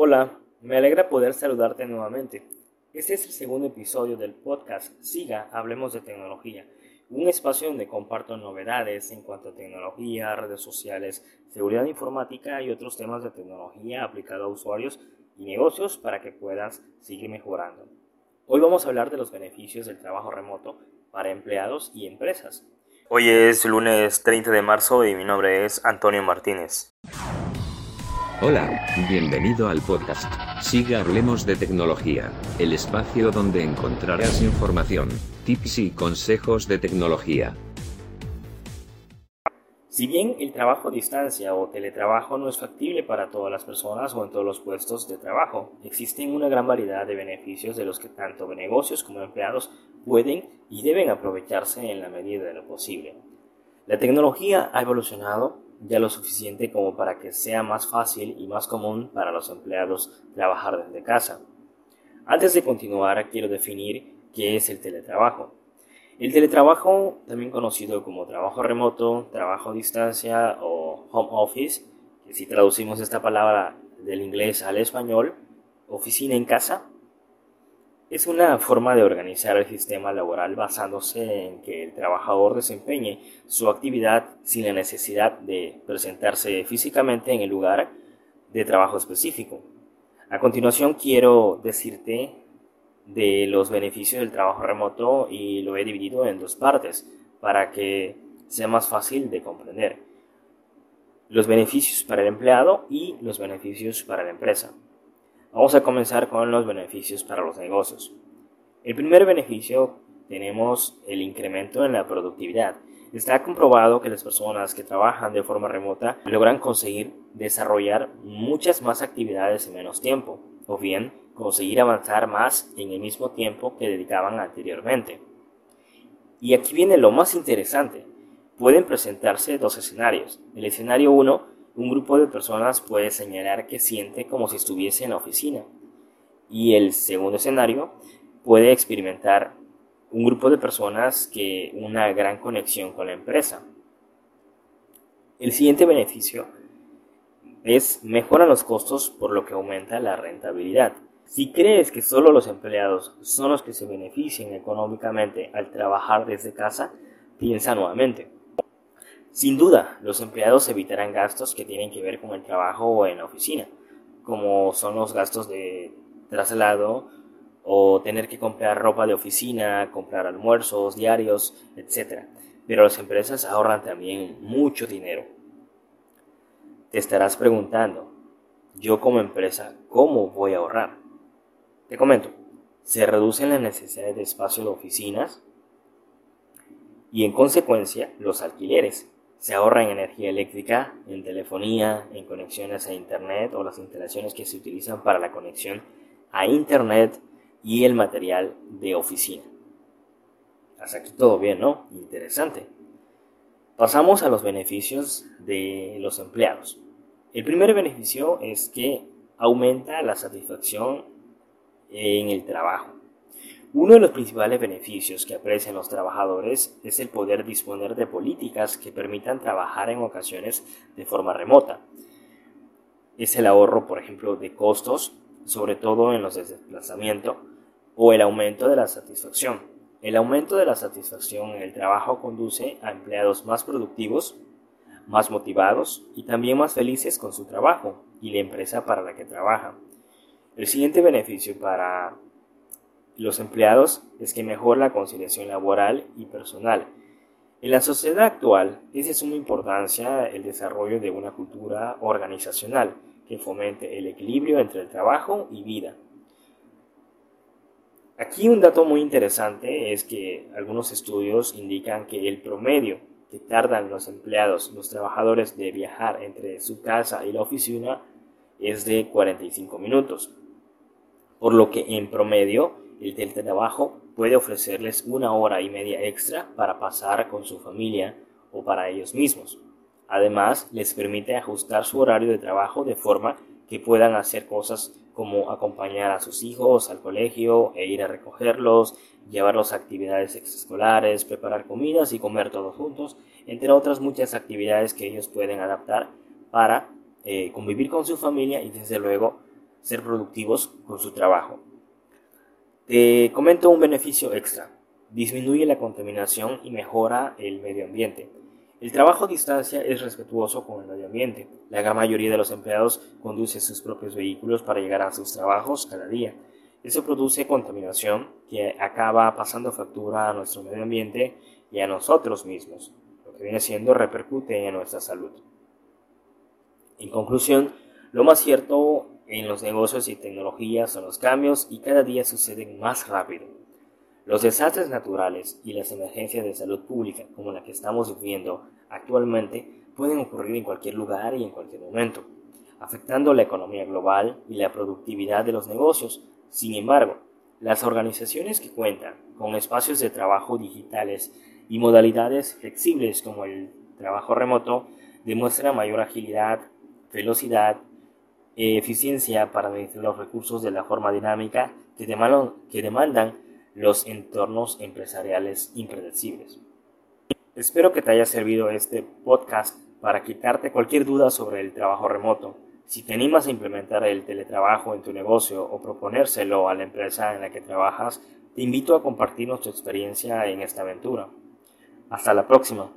Hola, me alegra poder saludarte nuevamente. Este es el segundo episodio del podcast Siga, Hablemos de Tecnología, un espacio donde comparto novedades en cuanto a tecnología, redes sociales, seguridad informática y otros temas de tecnología aplicado a usuarios y negocios para que puedas seguir mejorando. Hoy vamos a hablar de los beneficios del trabajo remoto para empleados y empresas. Hoy es lunes 30 de marzo y mi nombre es Antonio Martínez. Hola, bienvenido al podcast. Siga Hablemos de Tecnología, el espacio donde encontrarás información, tips y consejos de tecnología. Si bien el trabajo a distancia o teletrabajo no es factible para todas las personas o en todos los puestos de trabajo, existen una gran variedad de beneficios de los que tanto negocios como empleados pueden y deben aprovecharse en la medida de lo posible. La tecnología ha evolucionado ya lo suficiente como para que sea más fácil y más común para los empleados trabajar desde casa. Antes de continuar, quiero definir qué es el teletrabajo. El teletrabajo, también conocido como trabajo remoto, trabajo a distancia o home office, que si traducimos esta palabra del inglés al español, oficina en casa, es una forma de organizar el sistema laboral basándose en que el trabajador desempeñe su actividad sin la necesidad de presentarse físicamente en el lugar de trabajo específico. A continuación quiero decirte de los beneficios del trabajo remoto y lo he dividido en dos partes para que sea más fácil de comprender. Los beneficios para el empleado y los beneficios para la empresa. Vamos a comenzar con los beneficios para los negocios. El primer beneficio tenemos el incremento en la productividad. Está comprobado que las personas que trabajan de forma remota logran conseguir desarrollar muchas más actividades en menos tiempo, o bien conseguir avanzar más en el mismo tiempo que dedicaban anteriormente. Y aquí viene lo más interesante. Pueden presentarse dos escenarios. El escenario 1 un grupo de personas puede señalar que siente como si estuviese en la oficina. Y el segundo escenario puede experimentar un grupo de personas que una gran conexión con la empresa. El siguiente beneficio es mejora los costos por lo que aumenta la rentabilidad. Si crees que solo los empleados son los que se benefician económicamente al trabajar desde casa, piensa nuevamente. Sin duda, los empleados evitarán gastos que tienen que ver con el trabajo en la oficina, como son los gastos de traslado o tener que comprar ropa de oficina, comprar almuerzos diarios, etc. Pero las empresas ahorran también mucho dinero. Te estarás preguntando, yo como empresa, ¿cómo voy a ahorrar? Te comento, se reducen las necesidades de espacio de oficinas y en consecuencia los alquileres se ahorra en energía eléctrica, en telefonía, en conexiones a Internet o las instalaciones que se utilizan para la conexión a Internet y el material de oficina. Hasta aquí todo bien, ¿no? Interesante. Pasamos a los beneficios de los empleados. El primer beneficio es que aumenta la satisfacción en el trabajo. Uno de los principales beneficios que aprecian los trabajadores es el poder disponer de políticas que permitan trabajar en ocasiones de forma remota. Es el ahorro, por ejemplo, de costos, sobre todo en los desplazamientos, o el aumento de la satisfacción. El aumento de la satisfacción en el trabajo conduce a empleados más productivos, más motivados y también más felices con su trabajo y la empresa para la que trabajan. El siguiente beneficio para los empleados es que mejora la conciliación laboral y personal. En la sociedad actual es de suma importancia el desarrollo de una cultura organizacional que fomente el equilibrio entre el trabajo y vida. Aquí un dato muy interesante es que algunos estudios indican que el promedio que tardan los empleados, los trabajadores de viajar entre su casa y la oficina es de 45 minutos, por lo que en promedio el teletrabajo puede ofrecerles una hora y media extra para pasar con su familia o para ellos mismos. Además, les permite ajustar su horario de trabajo de forma que puedan hacer cosas como acompañar a sus hijos al colegio e ir a recogerlos, llevarlos a actividades extraescolares, preparar comidas y comer todos juntos, entre otras muchas actividades que ellos pueden adaptar para eh, convivir con su familia y desde luego ser productivos con su trabajo. Te comento un beneficio extra. Disminuye la contaminación y mejora el medio ambiente. El trabajo a distancia es respetuoso con el medio ambiente. La gran mayoría de los empleados conduce sus propios vehículos para llegar a sus trabajos cada día. Eso produce contaminación que acaba pasando factura a nuestro medio ambiente y a nosotros mismos, lo que viene siendo repercute en nuestra salud. En conclusión, lo más cierto en los negocios y tecnologías son los cambios y cada día suceden más rápido. Los desastres naturales y las emergencias de salud pública como la que estamos viviendo actualmente pueden ocurrir en cualquier lugar y en cualquier momento, afectando la economía global y la productividad de los negocios. Sin embargo, las organizaciones que cuentan con espacios de trabajo digitales y modalidades flexibles como el trabajo remoto demuestran mayor agilidad, velocidad eficiencia para administrar los recursos de la forma dinámica que que demandan los entornos empresariales impredecibles. Espero que te haya servido este podcast para quitarte cualquier duda sobre el trabajo remoto. Si te animas a implementar el teletrabajo en tu negocio o proponérselo a la empresa en la que trabajas, te invito a compartir nuestra experiencia en esta aventura. Hasta la próxima.